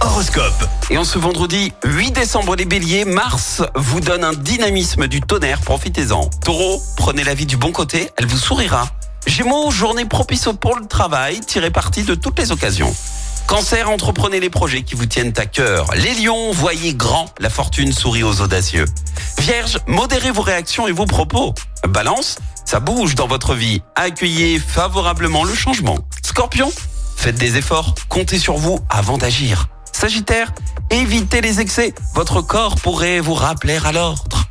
Horoscope. Et en ce vendredi 8 décembre, les béliers, Mars vous donne un dynamisme du tonnerre, profitez-en. Taureau, prenez la vie du bon côté, elle vous sourira. Gémeaux, journée propice pour le travail, tirez parti de toutes les occasions. Cancer, entreprenez les projets qui vous tiennent à cœur. Les lions, voyez grand, la fortune sourit aux audacieux. Vierge, modérez vos réactions et vos propos. Balance, ça bouge dans votre vie. Accueillez favorablement le changement. Scorpion, faites des efforts, comptez sur vous avant d'agir. Sagittaire, évitez les excès, votre corps pourrait vous rappeler à l'ordre.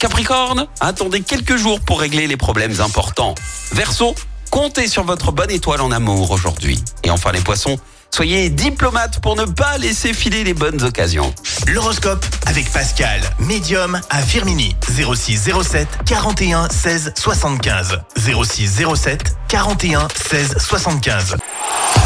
Capricorne, attendez quelques jours pour régler les problèmes importants. Verseau, comptez sur votre bonne étoile en amour aujourd'hui. Et enfin les poissons, soyez diplomates pour ne pas laisser filer les bonnes occasions. L'horoscope avec Pascal, médium à Firmini. 06 07 41 16 75. 06 07 41 16 75.